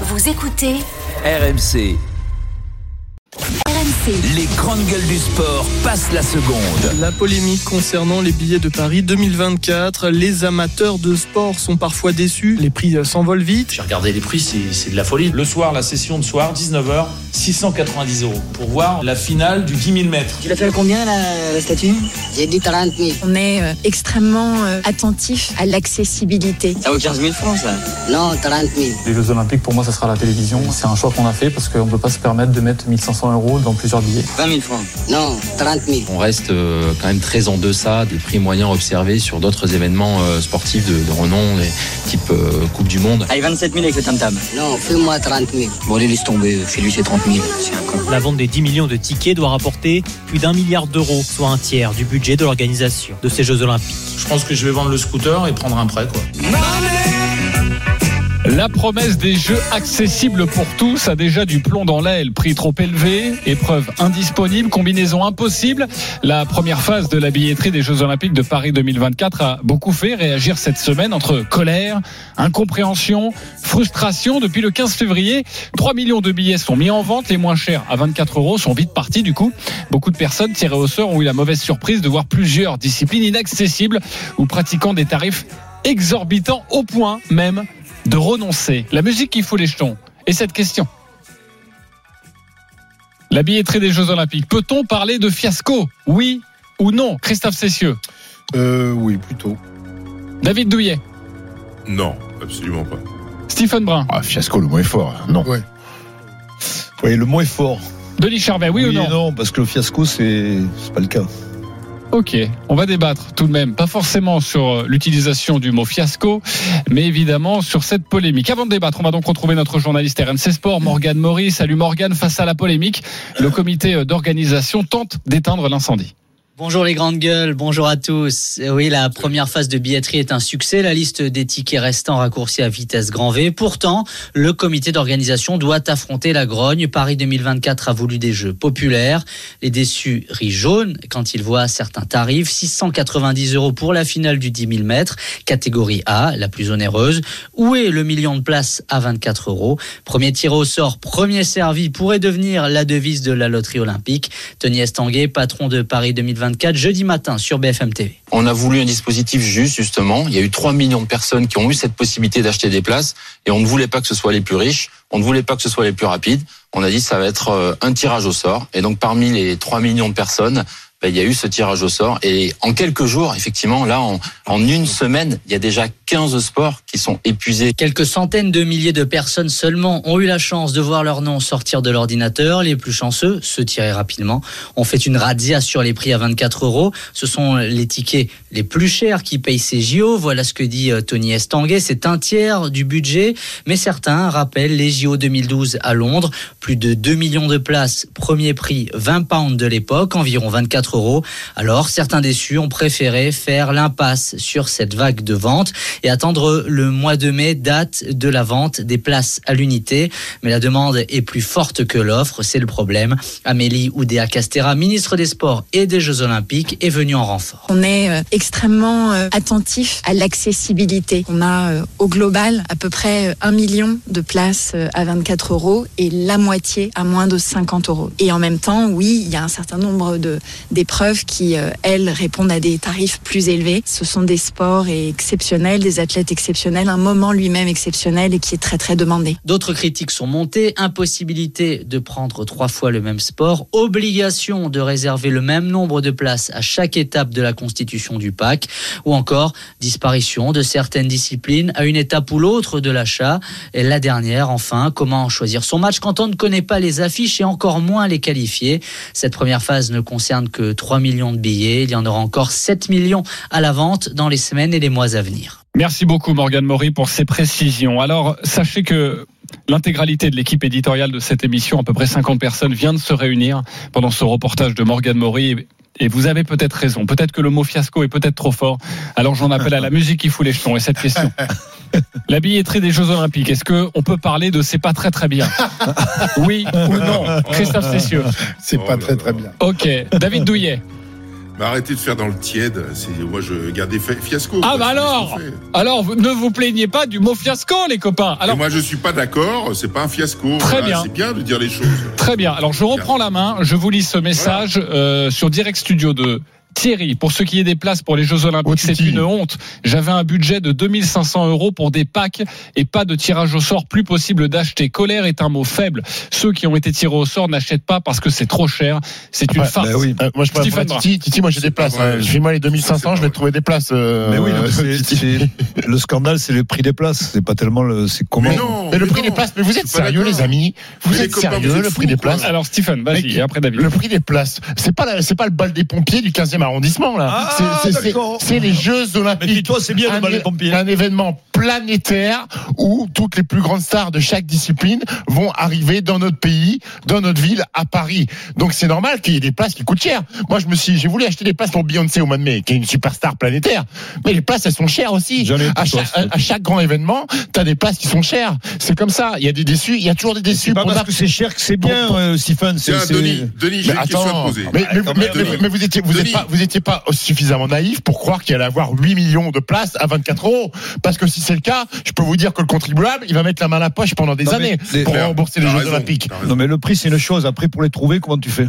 Vous écoutez RMC, RMC. les grandes gueules du sport passent la seconde. La polémique concernant les billets de Paris 2024. Les amateurs de sport sont parfois déçus. Les prix euh, s'envolent vite. J'ai regardé les prix, c'est c'est de la folie. Le soir, la session de soir, 19h, 690 euros. Pour voir la finale du 10 000 mètres. Tu l'as fait à combien la, la statue? J'ai dit 30 000. On est euh, extrêmement euh, attentif à l'accessibilité. Ça vaut 15 000 francs ça? Non, 30 000. Les Jeux Olympiques, pour moi, ça sera la télévision. C'est un choix qu'on a fait parce qu'on ne peut pas se permettre de mettre 1500 euros dans plusieurs billets? 20 000 francs Non, 30 000. On reste euh, quand même très en deçà des prix moyens observés sur d'autres événements euh, sportifs de, de renom, les- type euh, Coupe du Monde. Allez, 27 000 avec le tam-tam. Non, fais-moi 30 000. Bon, allez, laisse tomber. Fais-lui ses 30 000. C'est un con. La vente des 10 millions de tickets doit rapporter plus d'un milliard d'euros, soit un tiers du budget de l'organisation de ces Jeux Olympiques. Je pense que je vais vendre le scooter et prendre un prêt, quoi. La promesse des jeux accessibles pour tous a déjà du plomb dans l'aile. Prix trop élevé, épreuve indisponible, combinaison impossible. La première phase de la billetterie des Jeux Olympiques de Paris 2024 a beaucoup fait réagir cette semaine entre colère, incompréhension, frustration. Depuis le 15 février, 3 millions de billets sont mis en vente. Les moins chers, à 24 euros, sont vite partis. Du coup, beaucoup de personnes tirées au sort ont eu la mauvaise surprise de voir plusieurs disciplines inaccessibles ou pratiquant des tarifs exorbitants au point même de renoncer. La musique qui fout les jetons. Et cette question. La billetterie des Jeux Olympiques. Peut-on parler de fiasco? Oui ou non? Christophe Cessieux. Euh, oui, plutôt. David Douillet. Non, absolument pas. Stephen Brun. Ah, fiasco, le mot est fort. Non. Ouais. Oui, le mot est fort. Denis Charvet, oui, ou non? non, parce que le fiasco, c'est c'est pas le cas. Ok, on va débattre tout de même, pas forcément sur euh, l'utilisation du mot fiasco, mais évidemment sur cette polémique. Avant de débattre, on va donc retrouver notre journaliste RMC Sport, Morgane Maury. Salut Morgane, face à la polémique, le comité euh, d'organisation tente d'éteindre l'incendie. Bonjour les grandes gueules, bonjour à tous. Euh, Oui, la première phase de billetterie est un succès. La liste des tickets restants raccourcie à vitesse grand V. Pourtant, le comité d'organisation doit affronter la grogne. Paris 2024 a voulu des jeux populaires. Les déçus rient jaune quand ils voient certains tarifs. 690 euros pour la finale du 10 000 mètres, catégorie A, la plus onéreuse. Où est le million de places à 24 euros? Premier tiré au sort, premier servi pourrait devenir la devise de la loterie olympique. Tony Estanguet, patron de Paris 2024, jeudi matin sur BFM TV. On a voulu un dispositif juste, justement. Il y a eu 3 millions de personnes qui ont eu cette possibilité d'acheter des places et on ne voulait pas que ce soit les plus riches, on ne voulait pas que ce soit les plus rapides. On a dit ça va être euh, un tirage au sort. Et donc parmi les 3 millions de personnes, ben, il y a eu ce tirage au sort. Et en quelques jours, effectivement, là, en, une semaine, il y a déjà 15 sports qui sont épuisés. Quelques centaines de milliers de personnes seulement ont eu la chance de voir leur nom sortir de l'ordinateur. Les plus chanceux, ceux tirés rapidement, ont fait une razzia sur les prix à 24 euros. Ce sont les tickets les plus chers qui payent ces JO. Voilà ce que dit euh, Tony Estanguet. C'est un tiers du budget. Mais certains rappellent les JO 2012 à Londres. Plus de 2 millions de places. Premier prix 20 pounds de l'époque, environ 24 Alors, certains déçus ont préféré faire l'impasse sur cette vague de vente et attendre le mois de mai, date de la vente des places à l'unité. Mais la demande est plus forte que l'offre, c'est le problème. Amélie Oudéa Castera, ministre des Sports et des Jeux Olympiques, est venue en renfort. On est euh, extrêmement euh, attentif à l'accessibilité. On a euh, au global à peu près un million de places à 24 euros et la moitié à moins de 50 euros. Et en même temps, oui, il y a un certain nombre de d'épreuves qui, euh, elles, répondent à des tarifs plus élevés. Ce sont des sports exceptionnels, des athlètes exceptionnels, un moment lui-même exceptionnel et qui est très très demandé. D'autres critiques sont montées. Impossibilité de prendre trois fois le même sport. Obligation de réserver le même nombre de places à chaque étape de la constitution du PAC. Ou encore disparition de certaines disciplines à une étape ou l'autre de l'achat. Et la dernière, enfin, comment choisir son match quand on ne connaît pas les affiches et encore moins les qualifier. Cette première phase ne concerne que 3 millions de billets. Il y en aura encore 7 millions à la vente dans les semaines et les mois à venir. Merci beaucoup Morgane Maury pour ces précisions. Alors, sachez que l'intégralité de l'équipe éditoriale de cette émission, à peu près 50 personnes, vient de se réunir pendant ce reportage de Morgane Maury. Et vous avez peut-être raison. Peut-être que le mot fiasco est peut-être trop fort. Alors j'en appelle à la musique qui fout les jetons. Et cette question. La billetterie des Jeux Olympiques, est-ce qu'on peut parler de c'est pas très très bien? Oui ou non? Christophe Cessieux. C'est pas très très bien. Ok. David Douillet. Mais arrêtez de faire dans le tiède. C'est moi je gardais fiasco. Ah quoi. bah alors. Alors, ne vous plaignez pas du mot fiasco, les copains. Et Alors, moi je suis pas d'accord. C'est pas un fiasco. Très Voilà, bien. C'est bien de dire les choses. Très bien. Alors, je reprends la main. Je vous lis ce message euh, sur Direct Studio de Thierry. Pour ce qui est des places pour les Jeux Olympiques, c'est une honte. J'avais un budget de 2500 euros pour des packs et pas de tirage au sort plus possible d'acheter. Colère est un mot faible. Ceux qui ont été tirés au sort n'achètent pas parce que c'est trop cher. C'est une farce. bah oui. Euh, moi, je Stephen. Titi. Titi, moi, j'ai des places. vrai. hein. Je vais moi les 2500, je vais trouver des places. euh, Mais oui, le scandale, c'est le prix des places. C'est pas tellement le. C'est comment Mais non. Mais le mais prix non. des places, mais vous êtes Je sérieux, les amis Vous êtes sérieux, le prix des places Alors, Stephen, vas-y, après David. Le prix des places, c'est pas c'est pas le bal des pompiers du 15e arrondissement là. Ah, C'est- les Jeux Mais Olympiques. dis-toi, c'est bien le un, bal des pompiers. un événement planétaire où toutes les plus grandes stars de chaque discipline vont arriver dans notre pays, dans notre ville, à Paris. Donc c'est normal qu'il y ait des places qui coûtent cher. Moi, je me suis, j'ai voulu acheter des places pour Beyoncé au mois de mai, qui est une superstar planétaire. Mais les places, elles sont chères aussi. J'en ai À chaque, à, à chaque grand événement, t'as des places qui sont chères. C'est comme ça. Il y a des déçus. Il y a toujours des déçus. C'est pas pour parce que c'est cher que c'est bien, Pour- euh, Stephen. C'est- Denis, Denis, j'ai Mais une question à poser. mais, mais, quand mais- même. mais- mais vous étiez, vous Denis. êtes pas, vous étiez pas suffisamment naïf pour croire qu'il allait avoir 8 millions de places à 24 euros. Parce que si c'est le cas, je peux vous dire que le contribuable, il va mettre la main à la poche pendant des Non, mais années les- pour rembourser les Jeux raison, Olympiques. Non, mais le prix, c'est une chose. Après, pour les trouver, comment tu fais?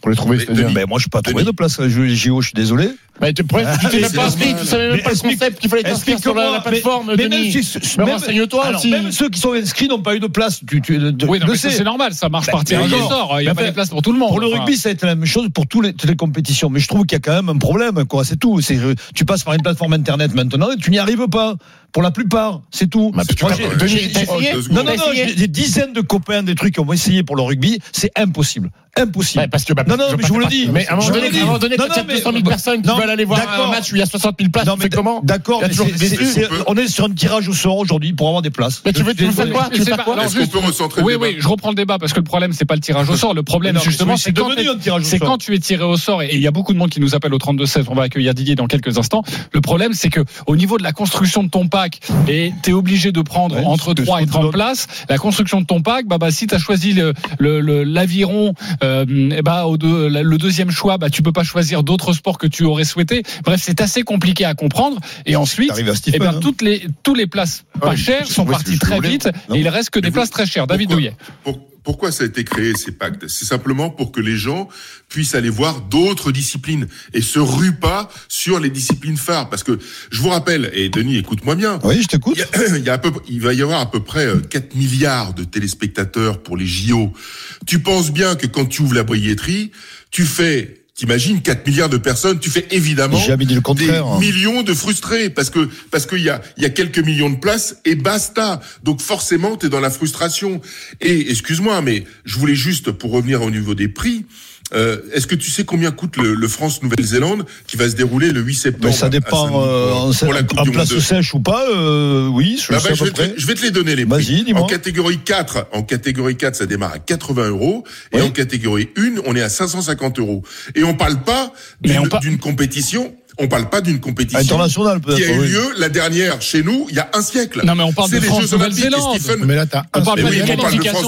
Pour les trouver, Mais c'est-à-dire. Denis, Ben, moi, je peux pas trouver Denis. de place. à jouer les JO, je suis désolé. Mais tu, pourrais- tu t'es même c'est pas tu savais même Mais pas le concept qu'il fallait t'inscrire sur la, la plateforme, mais- mais Denis. même si- Mais même- renseigne-toi alors, aussi. Même ceux qui sont inscrits n'ont pas eu de place. Tu, tu, de- Oui, non, le mais sais. c'est normal, ça marche Bah, par tirage au sort. Il n'y a Mais pas de place pour tout le monde. Pour le rugby, ça va être la même chose pour tous les, toutes les compétitions. Mais je trouve qu'il y a quand même un problème, quoi. C'est tout. C'est, tu passes par une plateforme internet maintenant et tu n'y arrives pas. Pour la plupart, c'est tout. Bah, tu Moi, j'ai- j'ai- j'ai- deux non, non, non, j'ai des dizaines de copains, des trucs qui ont essayé pour le rugby. C'est impossible. Impossible. Ouais, parce que, bah, non, non, je mais pas je vous le dis. Mais à un moment Je vous donné, le dis. à un moment donné, Non, quand il y a non, mais- 200 000 personnes qui non, veulent aller voir un match où il y a 60 000 places, Non, mais comment D'accord, on est sur un tirage au sort aujourd'hui pour avoir des places. Mais tu veux, faire quoi Tu veux faire pas- quoi Est-ce qu'on peut recentrer Oui, oui, je reprends le débat parce que le problème, c'est pas le tirage au sort. Le problème, justement, c'est quand, tu es tiré au sort. Et il y a beaucoup de monde qui nous appelle au 32-16. On va accueillir Didier dans quelques instants. Le problème, c'est que au niveau de la construction de ton pack, et tu es obligé de prendre Ouais, entre c'est ce que 3 je et te 30 donne. places. La construction de ton pack, bah, bah si tu as choisi le, le, le- l'aviron, euh, et bah, deux- le deuxième choix, bah, tu peux pas choisir d'autres sports que tu aurais souhaité. Bref, c'est assez compliqué à comprendre. Et ensuite, eh ben, hein. toutes les, tous les places pas Ouais, chères sont parties très vite Non. et il reste que des vous- places très chères. David Douillet. Pour- pourquoi ça a été créé ces pactes? C'est simplement pour que les gens puissent aller voir d'autres disciplines et se ruent pas sur les disciplines phares. Parce que je vous rappelle, et Denis, écoute-moi bien. Oui, je t'écoute. Il, il, y a à peu- il va y avoir à peu près euh, 4 milliards de téléspectateurs pour les JO. Tu penses bien que quand tu ouvres la billetterie, tu fais, t'imagines 4 milliards de personnes, tu fais évidemment dit le des millions de frustrés parce que parce qu'il y a il y a quelques millions de places et basta. Donc forcément, tu es dans la frustration. Et excuse-moi, mais je voulais juste pour revenir au niveau des prix. Euh, Est-ce que tu sais combien coûte le, le France-Nouvelle-Zélande qui va se dérouler le 8 septembre Mais ça dépend euh, en, pour la Coupe en du place Monde. sèche ou pas. euh, oui, je Bah, bah, je, vais te, je vais te les donner les Vas-y, prix. dis-moi. En catégorie 4, en catégorie 4, ça démarre à 80 euros et Oui. en catégorie 1, on est à 550 euros. Et on parle pas par- d'une compétition. On parle pas d'une compétition International, qui a eu oui. lieu la dernière chez nous il y a un siècle. Non, mais on parle C'est de les France Jeux Olympiques. Stephen- Mais là, t'as On un parle oui, des on parle de France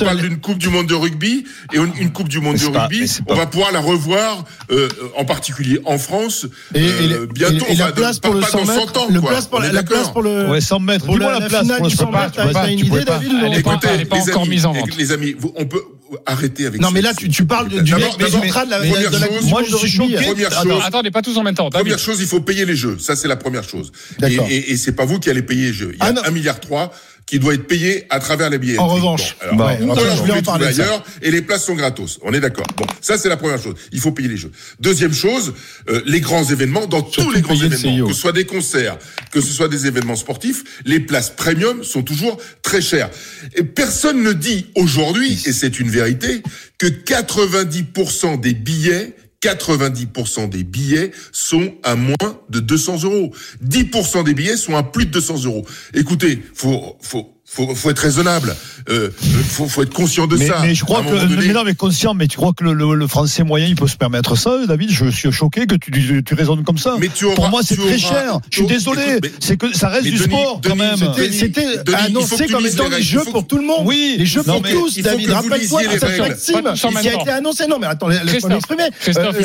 on parle d'une Coupe du Monde de rugby et une, une Coupe du Monde de rugby. on va pouvoir la revoir, euh, en particulier en France, Et, et euh, bientôt. et, et la place pas- pour le pas 100 dans 100 mètres, ans, le quoi. place pour On la, place d'accord. pour le Ouais, 100 mètres. Dis-moi la, la la place. je peux 100 pas, tu peux pas, Écoutez, les encore amis, mise en vente. Les amis, vous- on peut arrêter avec Non, mais là, tu, tu parles de- du mec de la, première de la chose, moi, je suis choqué. Première Attends, chose, Attendez, pas tous en même temps. Première chose, il faut payer les jeux. Ça, c'est la première chose. Et, et, et c'est pas vous qui allez payer les jeux. Il y a Ah, non. 1 milliard 3 qui doit être payé à travers les billets. En revanche. alors, Bah, je en parler ailleurs et les places sont gratos. On est d'accord. Bon, ça c'est la première chose. Il faut payer les jeux. Deuxième chose, euh, les grands événements, dans tous les grands le événements, que ce soit des concerts, que ce soit des événements sportifs, les places premium sont toujours très chères. Et personne ne dit aujourd'hui, et c'est une vérité, que 90% des billets 90% des billets sont à moins de 200 euros. 10% des billets sont à plus de 200 euros. Écoutez, faut, faut, faut, faut être raisonnable. Euh, faut, faut être conscient de mais, ça. mais je crois que donné- mais non mais conscient mais tu crois que le, le- le français moyen il peut se permettre ça David? Je suis choqué que tu, tu, tu raisonnes comme ça Mais tu pour moi c'est très auras- cher je suis désolé c'est que ça reste mais du Denis, sport quand même c'était- annoncé comme étant les jeux pour tout le monde. Oui, les jeux non, pour tous, David. Rappelle-toi. Maxime, qui a été annoncé. Non, mais attends, laisse-moi m'exprimer. Christophe,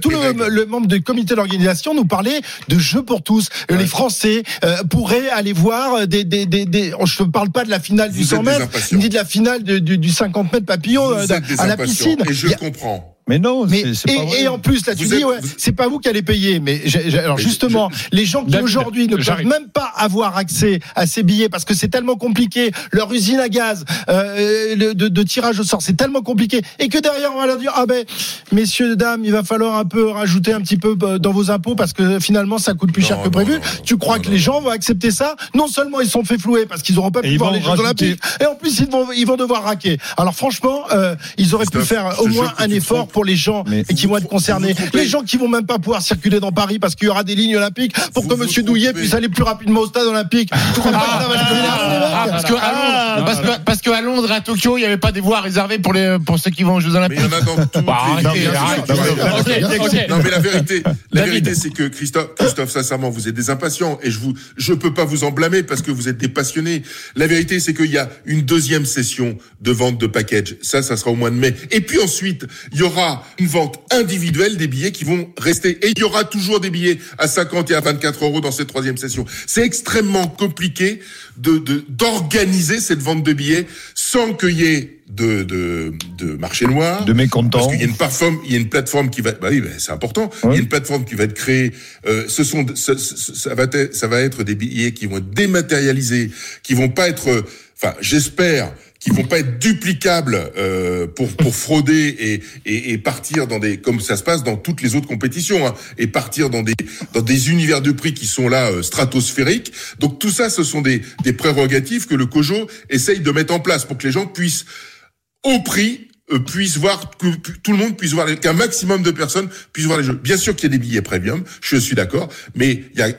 tout, les- le, membre du comité d'organisation nous parlait de jeux pour tous. Les Français euh, pourraient aller voir des, des, des- Je ne parle pas de la finale du Vous 100 êtes des mètres, ni de la finale de- du, du 50 mètres papillon euh, à la piscine. Et je a- comprends. Mais non mais, c'est- c'est pas et, vrai. et en plus, là, tu Vous dis, êtes- ouais, vous- c'est pas vous qui allez payer. Mais j'ai- j'ai- alors Mais justement, les gens qui David, aujourd'hui ne peuvent même pas avoir accès à ces billets parce que c'est tellement compliqué, leur usine à gaz euh, le- de, de tirage au sort, c'est tellement compliqué, et que derrière on va leur dire, ah ben, messieurs, dames, il va falloir un peu rajouter un petit peu euh, dans vos impôts parce que finalement ça coûte plus Non, cher que prévu. non, tu crois non, que non. les gens vont accepter ça? Non seulement ils sont fait flouer parce qu'ils n'auront pas Et pu voir les Jeux Olympiques, et en plus ils vont, ils vont devoir raquer. Alors franchement, euh, ils auraient pu faire au moins un effort trompes. Pour les gens Mais et qui vont être concernés. Les gens qui vont même pas pouvoir circuler dans Paris parce qu'il y aura des lignes olympiques pour Vous que Monsieur Douillet puisse aller plus rapidement au stade olympique. Les énerver, les mecs Ah, parce que à Londres, à Londres, et à Tokyo, il n'y avait pas des voies réservées pour les pour ceux qui vont aux Jeux Mais Olympiques. il y en a dans tout. Bah, arrêtez, arrêtez. Ok, ok. Non mais la vérité, la vérité c'est que Christophe, Christophe, sincèrement, vous êtes des impatients et je vous, je peux pas vous en blâmer parce que vous êtes des passionnés. La vérité c'est qu'il y a une deuxième session de vente de package. Ça, ça sera au mois de mai. Et puis ensuite, il y aura une vente individuelle des billets qui vont rester. Et il y aura toujours des billets à 50 et à 24 euros dans cette troisième session. C'est extrêmement compliqué de de- d'organiser cette vente de billets sans qu'il y ait de, de, de marché noir. de mécontents Parce qu'il y a une plateforme, il y a une plateforme qui va, bah oui, bah, c'est important. Il y a une plateforme qui va être créée. Euh, ce sont, ça va être, ça va être des billets qui vont être dématérialisés, qui vont pas être, euh, enfin, j'espère, qui vont pas être duplicables euh, pour pour frauder et, et et partir dans des, comme ça se passe dans toutes les autres compétitions, hein, et partir dans des dans des univers de prix qui sont là euh, stratosphériques. Donc tout ça, ce sont des des prérogatives que le COJO essaye de mettre en place pour que les gens puissent au prix euh, puisse voir que tout le monde puisse voir qu'un maximum de personnes puissent voir les jeux. Bien sûr qu'il y a des billets premium, je suis d'accord, mais il y a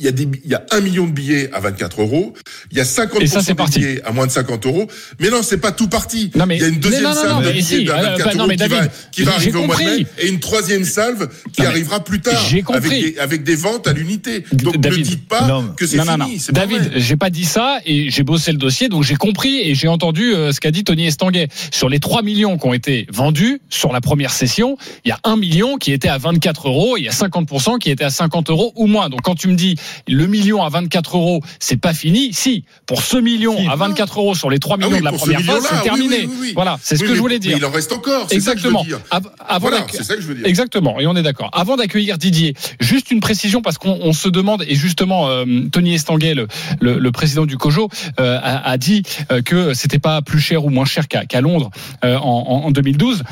il y a des il y a un million de billets à 24 euros, il y a 50 Et ça, parti. billets à moins de 50 euros. Mais non, c'est pas tout parti. Non, mais- il y a une deuxième mais non, non, salve non, de mais billets si, à 24 bah, non, euros mais qui va qui va arriver au mois de compris. mai et une troisième salve qui mais arrivera plus tard avec compris. des, avec des ventes à l'unité. Donc ne David. dites pas Non, que c'est fini, David, j'ai pas dit ça et j'ai bossé le dossier, donc j'ai compris et j'ai entendu euh, ce qu'a dit Tony Estanguet. Sur les 3 millions qui ont été vendus sur la première session, il y a 1 million qui était à 24 euros, et il y a 50% qui était à 50 euros ou moins. Donc quand tu me dis le million à 24 euros, c'est pas fini. Si, pour ce million Si. à 24 euros sur les 3 Ah millions oui, de la première phase, c'est terminé. oui, oui, oui. Voilà, c'est ce que je voulais mais dire. il en reste encore, c'est ça que je veux Exactement. dire. Avant Voilà, c'est ça que je veux dire. Exactement, et on est d'accord. Avant d'accueillir Didier, juste une précision parce qu'on on se demande et justement euh, Tony Estanguet, le, le- le président du COJO, euh, a, a dit euh, que c'était pas plus cher ou moins cher qu'à Londres euh, en 2012.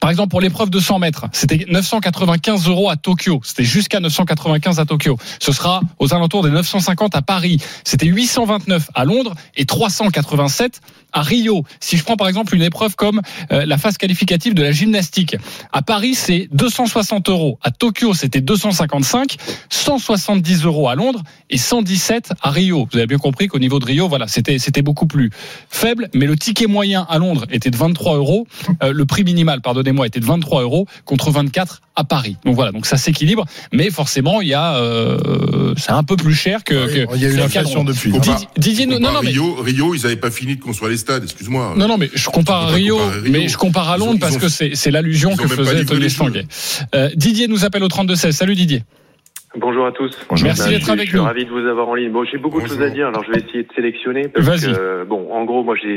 Par exemple, pour l'épreuve de 100 mètres, c'était 995 euros à Tokyo. C'était jusqu'à 995 à Tokyo. Ce sera aux alentours des 950 à Paris. C'était 829 à Londres et 387 à Rio. Si je prends par exemple une épreuve comme euh, la phase qualificative de la gymnastique, à Paris c'est 260 euros. À Tokyo c'était 255, 170 euros à Londres et 117 à Rio. Vous avez bien compris qu'au niveau de Rio, voilà, c'était c'était beaucoup plus faible, mais le ticket moyen à Londres était de 23 euros. Euh, le prix minimal, pardonnez-moi, était de 23 euros contre 24 à Paris. Donc voilà, donc ça s'équilibre, mais forcément il y a, euh, c'est un peu plus cher que. que Il y a eu l'inflation depuis. Didier- Didier, non, compare non, mais Rio, Rio, ils n'avaient pas fini de construire les stades, excuse-moi. non, non, mais je compare à Rio, mais je compare à ont- Londres parce ont- que c'est c'est l'allusion que faisait Tony. Estanguet. Euh, Didier nous appelle au 32-16. Salut Didier. Bonjour à tous. Merci d'être avec Je suis nous. ravi de vous avoir en ligne. Bon, j'ai beaucoup de choses à dire, alors je vais essayer de sélectionner. Parce Vas-y. que, bon, en gros, moi, j'ai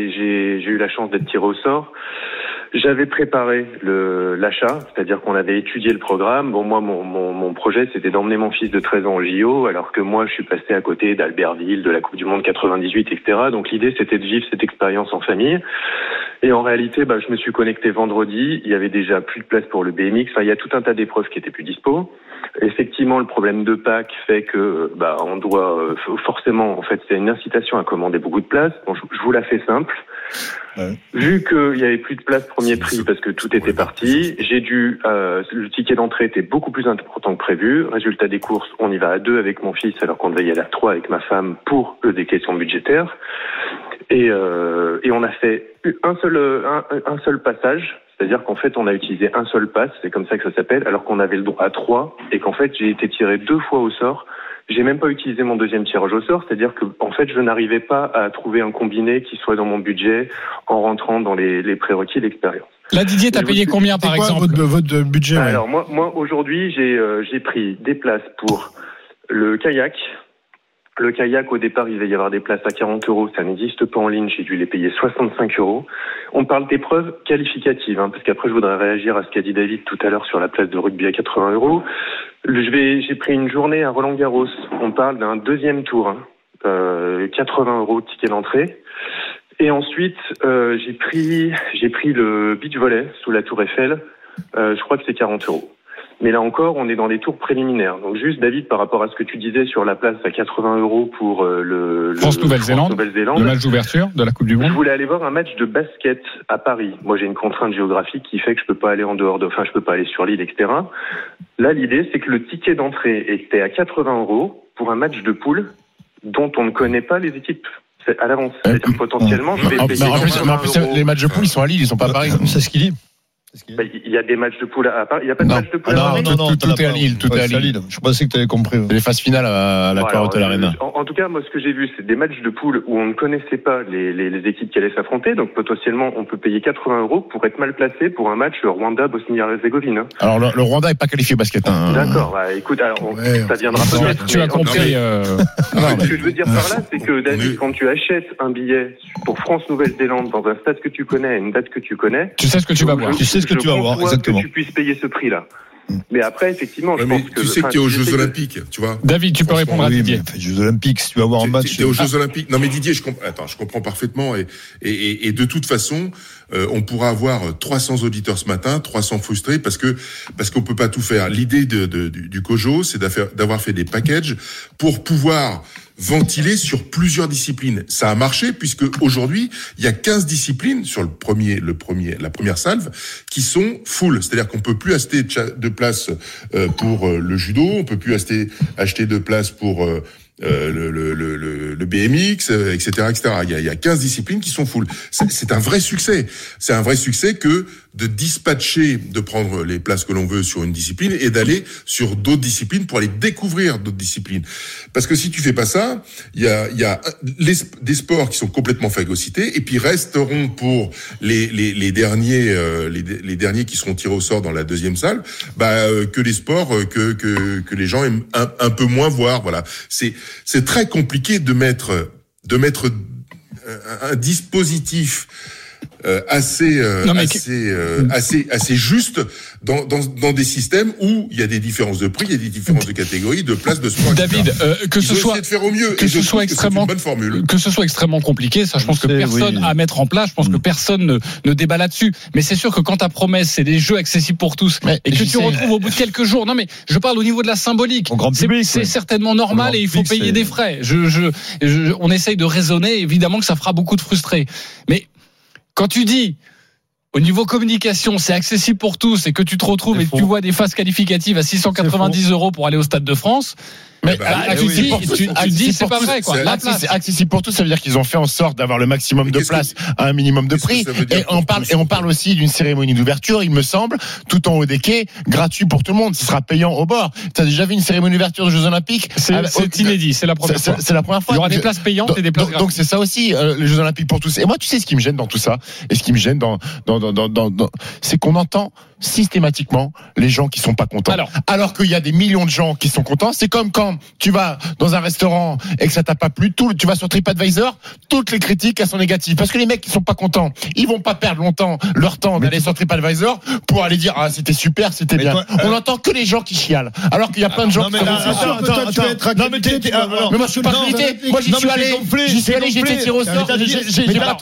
eu la chance d'être tiré au sort. J'avais préparé l'achat, c'est-à-dire qu'on avait étudié le programme. Bon, moi, mon, mon, mon projet, c'était d'emmener mon fils de 13 ans au JO, alors que moi, je suis passé à côté d'Albertville, de la Coupe du Monde 98, etc. Donc, l'idée, c'était de vivre cette expérience en famille. Et en réalité, bah, je me suis connecté vendredi. Il y avait déjà plus de place pour le BMX. Enfin, il y a tout un tas d'épreuves qui étaient plus dispo. Effectivement, le problème de Pâques fait que, bah, on doit euh, forcément, en fait, c'est une incitation à commander beaucoup de places. Bon, je, je vous la fais simple. Vu qu'il y avait plus de place premier prix parce que tout était parti, j'ai dû euh, le ticket d'entrée était beaucoup plus important que prévu. Résultat des courses, on y va à deux avec mon fils alors qu'on devait y aller à trois avec ma femme pour des questions budgétaires. Et, euh, et on a fait un seul un, un seul passage. C'est-à-dire qu'en fait, on a utilisé un seul pass, c'est comme ça que ça s'appelle, alors qu'on avait le droit à trois, et qu'en fait, j'ai été tiré deux fois au sort. J'ai même pas utilisé mon deuxième tirage au sort, c'est-à-dire que en fait, je n'arrivais pas à trouver un combiné qui soit dans mon budget en rentrant dans les, les prérequis d'expérience. Là, Didier, t'as payé combien par exemple votre, votre budget ouais? Alors moi, moi aujourd'hui, j'ai euh, j'ai pris des places pour le kayak. Le kayak, au départ, il va y avoir des places à 40 euros. Ça n'existe pas en ligne. J'ai dû les payer 65 euros. On parle d'épreuves qualificatives, hein, parce qu'après, je voudrais réagir à ce qu'a dit David tout à l'heure sur la place de rugby à 80 euros. J'ai pris une journée à Roland Garros. On parle d'un deuxième tour, hein, euh, 80 euros ticket d'entrée. Et ensuite, euh, j'ai pris, j'ai pris le beach volley sous la Tour Eiffel. Euh, je crois que c'est 40 euros. Mais là encore, on est dans les tours préliminaires. Donc juste, David, par rapport à ce que tu disais sur la place à 80 euros pour euh, le, le France-Nouvelle-Zélande, le match d'ouverture de la Coupe du je Monde. voulais aller voir un match de basket à Paris. Moi, j'ai une contrainte géographique qui fait que je peux pas aller en dehors de, enfin, je peux pas aller sur l'île, etc. Là, l'idée, c'est que le ticket d'entrée était à 80 euros pour un match de poule dont on ne connaît pas les équipes à l'avance. C'est-à-dire potentiellement, je vais En- payer en plus, 80 mais en plus, les matchs de poule, ils sont à Lille, ils sont pas à Paris. C'est ce qu'il dit. Bah, Il y a des matchs de poule à Paris. Il n'y a pas de Non. match de poule Ah à non, Paris non, non, tout, tout est à Lille, tout Ouais, est à Lille. Lille. Je pensais que tu avais compris. Les phases finales à la Hotel euh, Arena. En, en tout cas, moi, ce que j'ai vu, c'est des matchs de poule où on ne connaissait pas les, les, les équipes qui allaient s'affronter. Donc, potentiellement, on peut payer 80 euros pour être mal placé pour un match Rwanda-Bosnie-Herzégovine. Alors, le, le Rwanda est pas qualifié au basket. Hein. D'accord. Bah, écoute, alors, on- ça viendra peut-être. tu as compris, euh, ce que je veux dire par là, c'est que David, quand tu achètes un billet pour France-Nouvelle-Zélande dans un stade que tu connais, à une date que tu connais, Tu sais ce que tu vas voir. je- Tu sais ce que tu vas voir, conçois exactement. Que tu puisses payer ce prix-là. Mais après, effectivement, je Ouais, pense que. tu sais que tu es aux Jeux que- Olympiques, tu vois. David, tu peux répondre à oui, Didier. Les Jeux Olympiques, si tu vas avoir un match. T'es aux Jeux Olympiques. Non mais Didier, je comprends. Attends, je comprends parfaitement et et, et, et de toute façon, euh, on pourra avoir 300 auditeurs ce matin, 300 frustrés parce que parce qu'on peut pas tout faire. L'idée de, de- du, du COJO, c'est d'avoir fait des packages pour pouvoir ventiler sur plusieurs disciplines. Ça a marché puisque aujourd'hui, il y a 15 disciplines sur le premier, le premier, la première salve qui sont full. C'est-à-dire qu'on peut plus acheter de place euh, pour euh, le judo, on peut plus acheter acheter de place pour euh, le, le, le, le, BMX, etc., etc. Il y, a, il y a 15 disciplines qui sont full. C'est un vrai succès. C'est un vrai succès que de dispatcher, de prendre les places que l'on veut sur une discipline et d'aller sur d'autres disciplines pour aller découvrir d'autres disciplines. Parce que si tu fais pas ça, il y a, y a des sports qui sont complètement phagocytés et puis resteront pour les, les, les derniers, euh, les, les derniers qui seront tirés au sort dans la deuxième salle, bah, euh, que les sports euh, que, que, que les gens aiment un, peu moins voir. Voilà, c'est c'est très compliqué de mettre de mettre un, un dispositif euh, assez euh, Non, mais assez, euh, assez assez juste dans, dans dans des systèmes où il y a des différences de prix, il y a des différences de catégories, de places, de sport. David, euh, que ce soit essayé de faire au mieux. que ce soit que extrêmement une bonne formule. que ce soit extrêmement compliqué, ça je pense que personne oui. à mettre en place, je pense que personne ne, ne débat là-dessus. Mais c'est sûr que quand ta promesse c'est des jeux accessibles pour tous Mais et que tu sais. retrouves au bout de quelques jours, non mais je parle au niveau de la symbolique. C'est ouais. certainement normal et il faut public, payer des frais. Je, je, je- on essaye de raisonner, évidemment que ça fera beaucoup de frustrés. Mais quand tu dis au niveau communication, c'est accessible pour tous et que tu te retrouves et que tu vois des phases qualificatives à 690 euros pour aller au Stade de France. Mais bah, bah, eh tu, dis, c'est pas vrai quoi. place. accessible pour tous, ça veut dire qu'ils ont fait en sorte d'avoir le maximum de places à un minimum de prix. Et on parle et on parle aussi d'une cérémonie d'ouverture, il me semble, tout en haut des quais, gratuit pour tout le monde. Ce sera payant au bord. Tu as déjà vu une cérémonie d'ouverture des Jeux Olympiques? C'est Avec- c'est inédit, c'est la première fois. c'est la première fois. Il y aura des places payantes et des places donc- gratuites. Donc c'est ça aussi, euh, les Jeux Olympiques pour tous. Et moi, tu sais ce qui me gêne dans tout ça, et ce qui me gêne dans, dans, dans- dans- c'est qu'on entend systématiquement les gens qui sont pas contents. Alors. Alors, qu'il y a des millions de gens qui sont contents. C'est comme quand tu vas dans un restaurant et que ça t'a pas plu, tout, tu vas sur TripAdvisor, toutes les critiques elles sont négatives. Parce que les mecs qui sont pas contents, ils vont pas perdre longtemps leur temps d'aller sur TripAdvisor pour aller dire ah c'était super, c'était bien. toi, On euh, entend que les gens qui chialent. Alors qu'il y a plein de gens Non, qui mais sont là, attends, Attends, toi, tu vas être Non, mais tu vas ah, moi je suis pas. Moi j'y suis allé, j'y suis allé, été tiré au sort.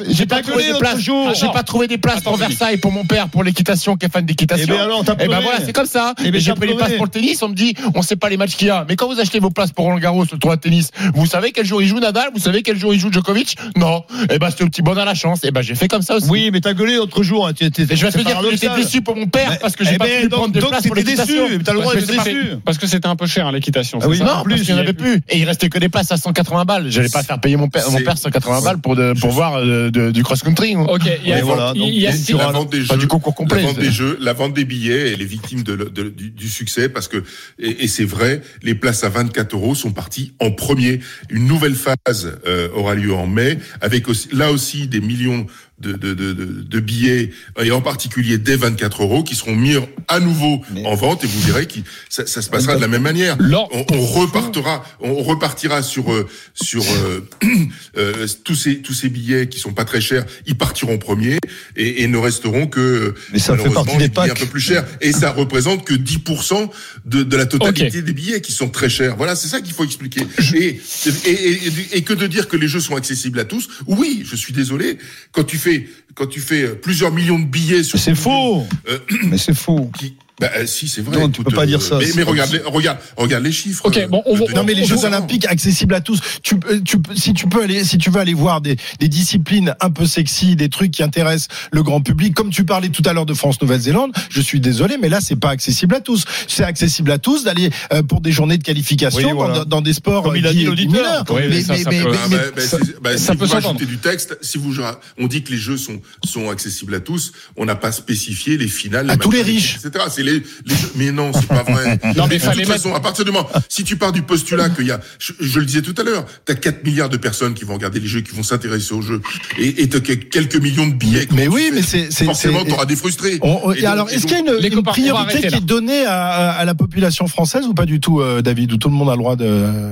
J'ai pas trouvé des places. J'ai pas trouvé des places pour Versailles pour mon père pour l'équitation qui est fan d'équitation. L'équitation. Eh ben alors, Eh ben voilà, c'est comme ça. Eh ben, Et j'ai pris les places pour le tennis, on me dit, on sait pas les matchs qu'il y a. Mais quand vous achetez vos places pour Roland Garros, le tournoi de tennis, vous savez quel jour il joue Nadal, vous savez quel jour il joue Djokovic? Non. Eh ben, c'était au petit bonheur à la chance. Eh ben, j'ai fait comme ça aussi. Oui, mais t'as gueulé l'autre jour. hein, tu Et je vais te c'est dire que j'étais déçu pour mon père Mais- parce que j'ai pas ben, pu donc- prendre des donc places pour l'équitation. déçu, mais t'as le droit Parce d'être déçu. Parce que c'était un peu cher, l'équitation. Ah oui, c'est ça? Non, parce qu'il n'y en avait plus. Et il restait que des places à 180 balles. J'allais pas faire payer mon père, mon C'est- père 180 balles pour, de, pour voir euh, de- du cross-country. Ok, il y a, Et voilà, il y a donc, six- la vente des jeux, du concours complet. la vente des jeux, la vente des billets, elle est victime de, de- du, succès parce que et, c'est vrai, les places à 24 euros sont parties en premier. Une nouvelle phase euh, aura lieu en mai avec là aussi des millions de, de, de, de, de billets et en particulier des 24 euros qui seront mis à nouveau en vente et vous verrez que ça, ça se passera de la même manière. On, on repartira, on repartira sur euh, sur euh, euh, tous ces tous ces billets qui sont pas très chers, ils partiront premiers et, et ne resteront que Mais ça fait malheureusement, des les billets packs. un peu plus chers et ça représente que 10% de, de la totalité des billets qui sont très chers. Voilà, c'est ça qu'il faut expliquer. Et, et, et, et que de dire que les jeux sont accessibles à tous Oui, je suis désolé. Quand tu fais quand tu fais euh, plusieurs millions de billets sur C'est faux. euh, Mais c'est faux. qui bah, euh, si, c'est vrai. Non, tu peux pas dire ça, Mais, regarde, les, regarde, regarde les chiffres. Ok, euh, bon, on de- Non mais les On Jeux Olympiques accessibles à tous. Tu, peux- tu, si tu peux aller, si tu veux aller voir des, des disciplines un peu sexy, des trucs qui intéressent le grand public, comme tu parlais tout à l'heure de France-Nouvelle-Zélande, je suis désolé, mais là c'est pas accessible à tous. C'est accessible à tous d'aller euh, pour des journées de qualification Oui, voilà. dans, dans des sports Comme euh, il a dit l'auditeur. Oui, mais mais, ça, mais- ça mais- peut- mais- mais- bah, ça- c'est- bah, ça si peut s'entendre. du texte, si vous on dit que les jeux sont sont accessibles à tous, on n'a pas spécifié les finales, À les tous les riches. etc. C'est les, les jeux- mais non, c'est pas vrai. Non, mais de fallait toute façon, à partir du moment, si tu pars du postulat qu'il y a, je, je le disais tout à l'heure, t'as 4 milliards de personnes qui vont regarder les jeux, qui vont s'intéresser aux jeux, et et t'as que- quelques millions de billets. Mais oui, mais c'est- c'est- forcément t'auras des frustrés. On- on- Et et donc- alors, est-ce qu'il y a une, priorité qui là. est donnée à, à la population française ou pas du tout, euh, David, où tout le monde a le droit de...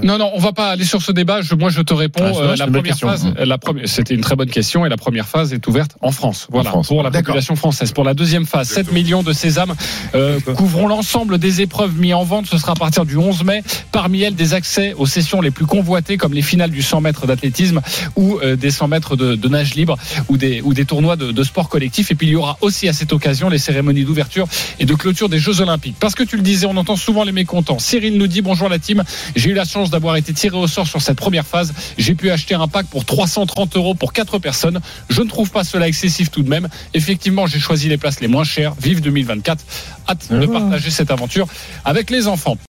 Non, non, on va pas aller sur ce débat. Je, moi, je te réponds. Ah, euh, la première question. phase, la première, c'était une très bonne question et la première phase est ouverte en France. Voilà, France. pour la population française. Pour la deuxième phase, 7 Exactement. millions de sésames euh, couvront l'ensemble des épreuves mises en vente. Ce sera à partir du 11 mai. Parmi elles, des accès aux sessions les plus convoitées, comme les finales du 100 mètres d'athlétisme ou euh, des 100 mètres de, nage libre ou des, ou des tournois de, de sport collectif. Et puis, il y aura aussi à cette occasion les cérémonies d'ouverture et de clôture des Jeux Olympiques. Parce que tu le disais, on entend souvent les mécontents. Cyril nous dit bonjour la team. J'ai eu la chance d'avoir été tiré au sort sur cette première phase. J'ai pu acheter un pack pour 330 euros pour 4 personnes. Je ne trouve pas cela excessif tout de même. Effectivement, j'ai choisi les places les moins chères. Vive 2024. Hâte de partager cette aventure avec les enfants.